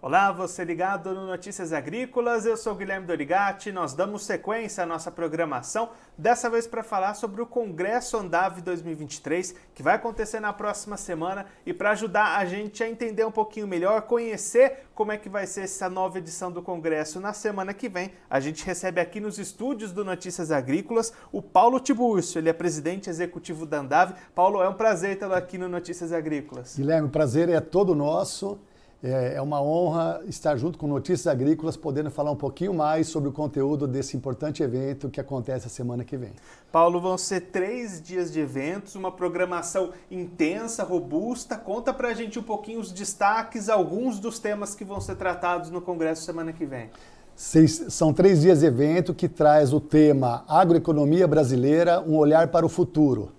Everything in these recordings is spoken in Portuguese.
Olá, você ligado no Notícias Agrícolas, eu sou Guilherme Dorigati. Nós damos sequência à nossa programação, dessa vez para falar sobre o Congresso Andave 2023, que vai acontecer na próxima semana. E para ajudar a gente a entender um pouquinho melhor, conhecer como é que vai ser essa nova edição do Congresso na semana que vem, a gente recebe aqui nos estúdios do Notícias Agrícolas o Paulo Tiburcio, ele é presidente executivo da Andave. Paulo, é um prazer tê-lo aqui no Notícias Agrícolas. Guilherme, o prazer é todo nosso. É, é uma honra estar junto com Notícias Agrícolas, podendo falar um pouquinho mais sobre o conteúdo desse importante evento que acontece a semana que vem. Paulo, vão ser três dias de eventos, uma programação intensa, robusta. Conta pra gente um pouquinho os destaques, alguns dos temas que vão ser tratados no Congresso semana que vem. Seis, são três dias de evento que traz o tema Agroeconomia Brasileira, um olhar para o futuro.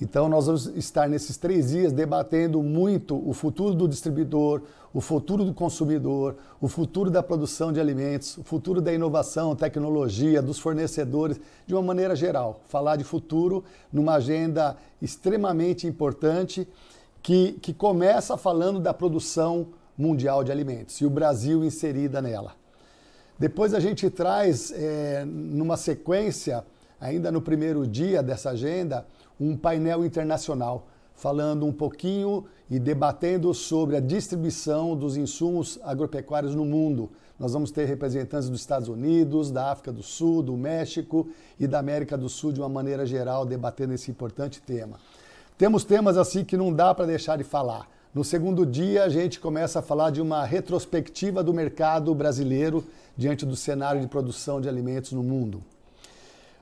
Então, nós vamos estar nesses três dias debatendo muito o futuro do distribuidor, o futuro do consumidor, o futuro da produção de alimentos, o futuro da inovação, tecnologia, dos fornecedores, de uma maneira geral. Falar de futuro numa agenda extremamente importante que, que começa falando da produção mundial de alimentos e o Brasil inserida nela. Depois a gente traz, é, numa sequência, ainda no primeiro dia dessa agenda, um painel internacional falando um pouquinho e debatendo sobre a distribuição dos insumos agropecuários no mundo. Nós vamos ter representantes dos Estados Unidos, da África do Sul, do México e da América do Sul de uma maneira geral debatendo esse importante tema. Temos temas assim que não dá para deixar de falar. No segundo dia, a gente começa a falar de uma retrospectiva do mercado brasileiro diante do cenário de produção de alimentos no mundo.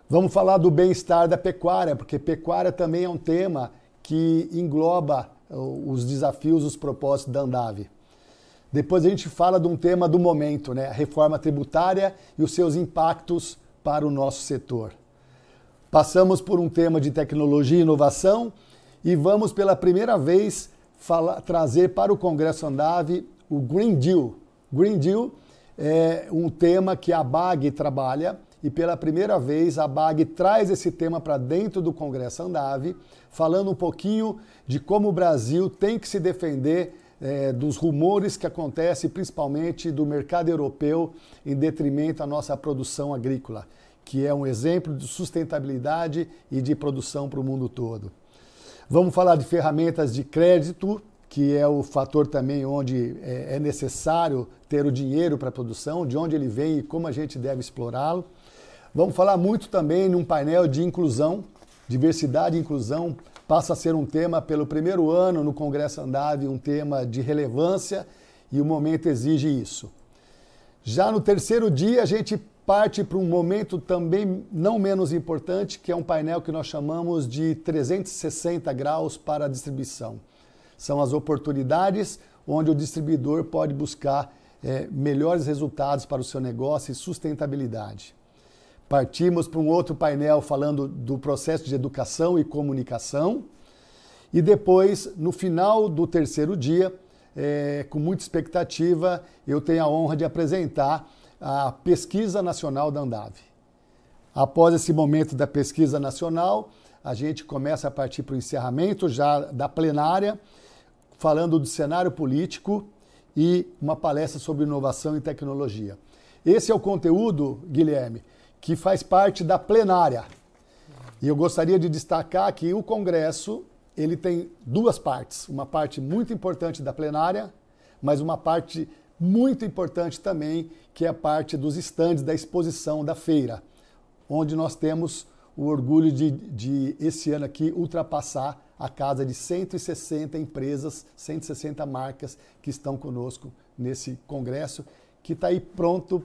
Vamos falar do bem-estar da pecuária, porque pecuária também é um tema que engloba uh, os desafios, os propósitos da Andave. Depois a gente fala de um tema do momento, né? a reforma tributária e os seus impactos para o nosso setor. Passamos por um tema de tecnologia e inovação e vamos pela primeira vez falar, trazer para o Congresso Andave o Green Deal. Green Deal é um tema que a BAG trabalha e pela primeira vez a BAG traz esse tema para dentro do Congresso Andave, falando um pouquinho de como o Brasil tem que se defender é, dos rumores que acontecem, principalmente do mercado europeu, em detrimento à nossa produção agrícola, que é um exemplo de sustentabilidade e de produção para o mundo todo. Vamos falar de ferramentas de crédito, que é o fator também onde é, é necessário ter o dinheiro para a produção, de onde ele vem e como a gente deve explorá-lo. Vamos falar muito também num painel de inclusão, diversidade e inclusão passa a ser um tema pelo primeiro ano no Congresso Andave, um tema de relevância e o momento exige isso. Já no terceiro dia, a gente parte para um momento também não menos importante, que é um painel que nós chamamos de 360 graus para a distribuição. São as oportunidades onde o distribuidor pode buscar é, melhores resultados para o seu negócio e sustentabilidade. Partimos para um outro painel falando do processo de educação e comunicação. E depois, no final do terceiro dia, é, com muita expectativa, eu tenho a honra de apresentar a Pesquisa Nacional da Andave. Após esse momento da pesquisa nacional, a gente começa a partir para o encerramento já da plenária, falando do cenário político e uma palestra sobre inovação e tecnologia. Esse é o conteúdo, Guilherme, que faz parte da plenária. E eu gostaria de destacar que o Congresso ele tem duas partes. Uma parte muito importante da plenária, mas uma parte muito importante também, que é a parte dos estandes da exposição da feira, onde nós temos o orgulho de, de esse ano aqui ultrapassar a casa de 160 empresas, 160 marcas que estão conosco nesse congresso, que está aí pronto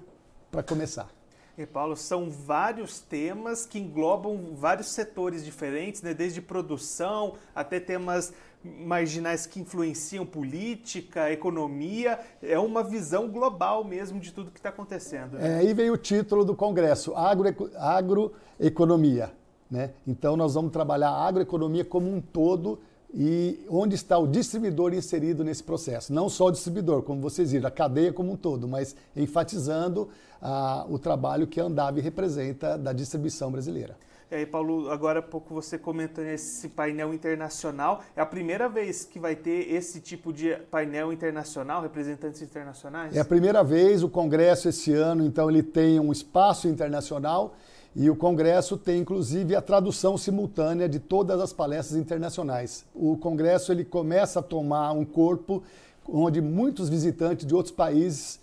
para começar. E Paulo, são vários temas que englobam vários setores diferentes, né? desde produção até temas marginais que influenciam política, economia. É uma visão global mesmo de tudo que está acontecendo. Né? É, aí vem o título do congresso, Agro, Agroeconomia. Né? Então nós vamos trabalhar a agroeconomia como um todo e onde está o distribuidor inserido nesse processo. Não só o distribuidor, como vocês viram, a cadeia como um todo, mas enfatizando ah, o trabalho que a Andave representa da distribuição brasileira. E aí, Paulo, agora há pouco você comentou nesse painel internacional. É a primeira vez que vai ter esse tipo de painel internacional, representantes internacionais? É a primeira vez. O Congresso esse ano, então, ele tem um espaço internacional e o Congresso tem, inclusive, a tradução simultânea de todas as palestras internacionais. O Congresso ele começa a tomar um corpo onde muitos visitantes de outros países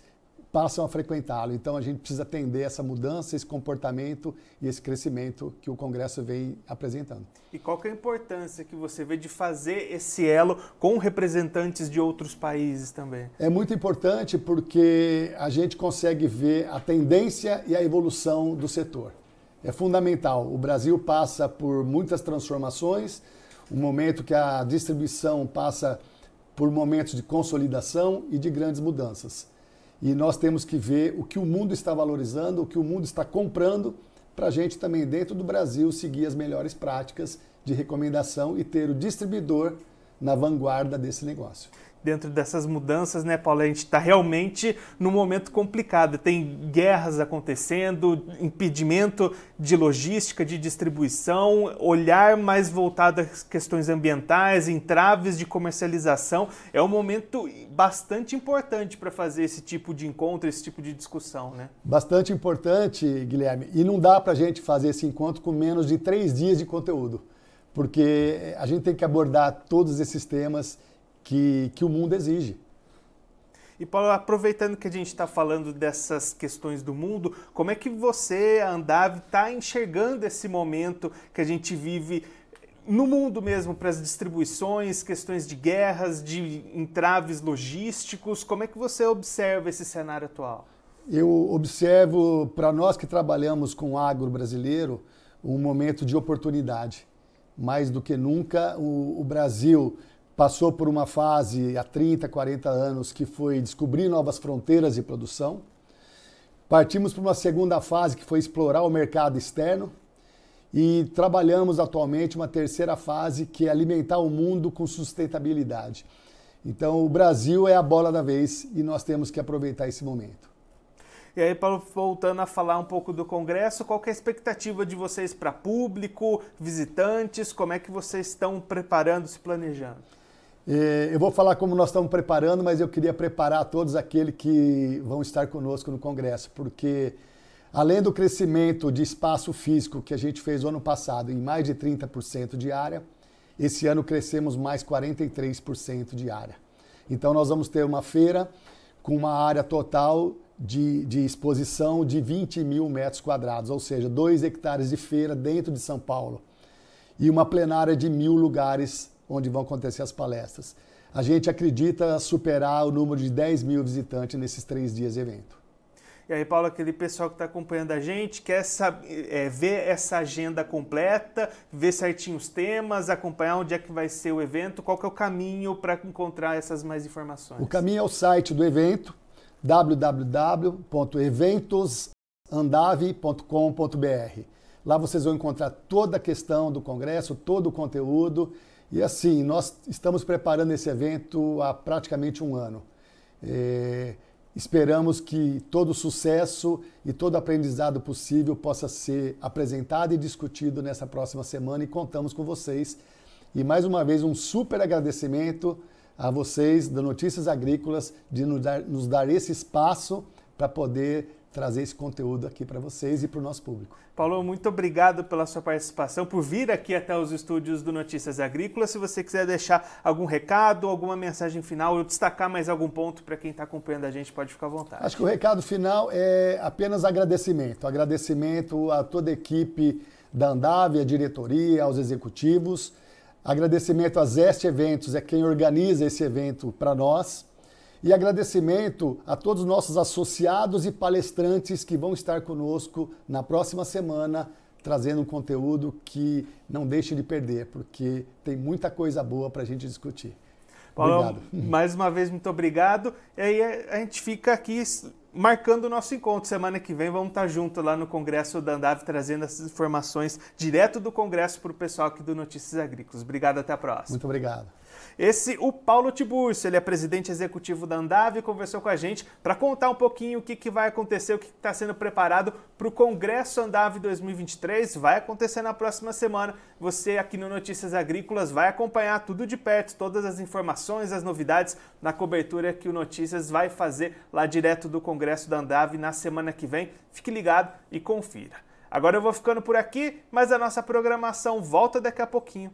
passam a frequentá-lo. Então a gente precisa atender essa mudança, esse comportamento e esse crescimento que o Congresso vem apresentando. E qual que é a importância que você vê de fazer esse elo com representantes de outros países também? É muito importante porque a gente consegue ver a tendência e a evolução do setor. É fundamental. O Brasil passa por muitas transformações, um momento que a distribuição passa por momentos de consolidação e de grandes mudanças. E nós temos que ver o que o mundo está valorizando, o que o mundo está comprando, para a gente também, dentro do Brasil, seguir as melhores práticas de recomendação e ter o distribuidor na vanguarda desse negócio dentro dessas mudanças, né, Paulo? A gente está realmente num momento complicado. Tem guerras acontecendo, impedimento de logística, de distribuição, olhar mais voltado às questões ambientais, entraves de comercialização. É um momento bastante importante para fazer esse tipo de encontro, esse tipo de discussão, né? Bastante importante, Guilherme. E não dá para a gente fazer esse encontro com menos de três dias de conteúdo, porque a gente tem que abordar todos esses temas que, que o mundo exige. E Paulo, aproveitando que a gente está falando dessas questões do mundo, como é que você, a Andave, está enxergando esse momento que a gente vive no mundo mesmo para as distribuições, questões de guerras, de entraves logísticos? Como é que você observa esse cenário atual? Eu observo, para nós que trabalhamos com agro brasileiro, um momento de oportunidade. Mais do que nunca, o, o Brasil passou por uma fase há 30, 40 anos que foi descobrir novas fronteiras de produção. Partimos para uma segunda fase que foi explorar o mercado externo e trabalhamos atualmente uma terceira fase que é alimentar o mundo com sustentabilidade. Então, o Brasil é a bola da vez e nós temos que aproveitar esse momento. E aí, Paulo, voltando a falar um pouco do Congresso, qual é a expectativa de vocês para público, visitantes? Como é que vocês estão preparando, se planejando? Eu vou falar como nós estamos preparando, mas eu queria preparar todos aqueles que vão estar conosco no Congresso, porque além do crescimento de espaço físico que a gente fez no ano passado em mais de 30% de área, esse ano crescemos mais 43% de área. Então nós vamos ter uma feira com uma área total de, de exposição de 20 mil metros quadrados, ou seja, 2 hectares de feira dentro de São Paulo. E uma plenária de mil lugares onde vão acontecer as palestras. A gente acredita superar o número de 10 mil visitantes nesses três dias de evento. E aí, Paulo, aquele pessoal que está acompanhando a gente quer saber, é, ver essa agenda completa, ver certinho os temas, acompanhar onde é que vai ser o evento, qual que é o caminho para encontrar essas mais informações? O caminho é o site do evento, www.eventosandave.com.br. Lá vocês vão encontrar toda a questão do congresso, todo o conteúdo e assim, nós estamos preparando esse evento há praticamente um ano. É, esperamos que todo sucesso e todo aprendizado possível possa ser apresentado e discutido nessa próxima semana e contamos com vocês. E mais uma vez, um super agradecimento a vocês da Notícias Agrícolas de nos dar, nos dar esse espaço para poder trazer esse conteúdo aqui para vocês e para o nosso público. Paulo, muito obrigado pela sua participação, por vir aqui até os estúdios do Notícias Agrícolas. Se você quiser deixar algum recado, alguma mensagem final, ou destacar mais algum ponto para quem está acompanhando a gente, pode ficar à vontade. Acho que o recado final é apenas agradecimento. Agradecimento a toda a equipe da Andave, a diretoria, aos executivos. Agradecimento a Zeste Eventos, é quem organiza esse evento para nós. E agradecimento a todos os nossos associados e palestrantes que vão estar conosco na próxima semana, trazendo um conteúdo que não deixe de perder, porque tem muita coisa boa para a gente discutir. Paulo, obrigado. mais uma vez, muito obrigado. E aí a gente fica aqui marcando o nosso encontro. Semana que vem vamos estar junto lá no Congresso da Andave, trazendo essas informações direto do Congresso para o pessoal aqui do Notícias Agrícolas. Obrigado, até a próxima. Muito obrigado. Esse, o Paulo Tiburcio, ele é presidente executivo da Andave, conversou com a gente para contar um pouquinho o que, que vai acontecer, o que está sendo preparado para o Congresso Andave 2023. Vai acontecer na próxima semana. Você aqui no Notícias Agrícolas vai acompanhar tudo de perto, todas as informações, as novidades na cobertura que o Notícias vai fazer lá direto do Congresso da Andave na semana que vem. Fique ligado e confira. Agora eu vou ficando por aqui, mas a nossa programação volta daqui a pouquinho.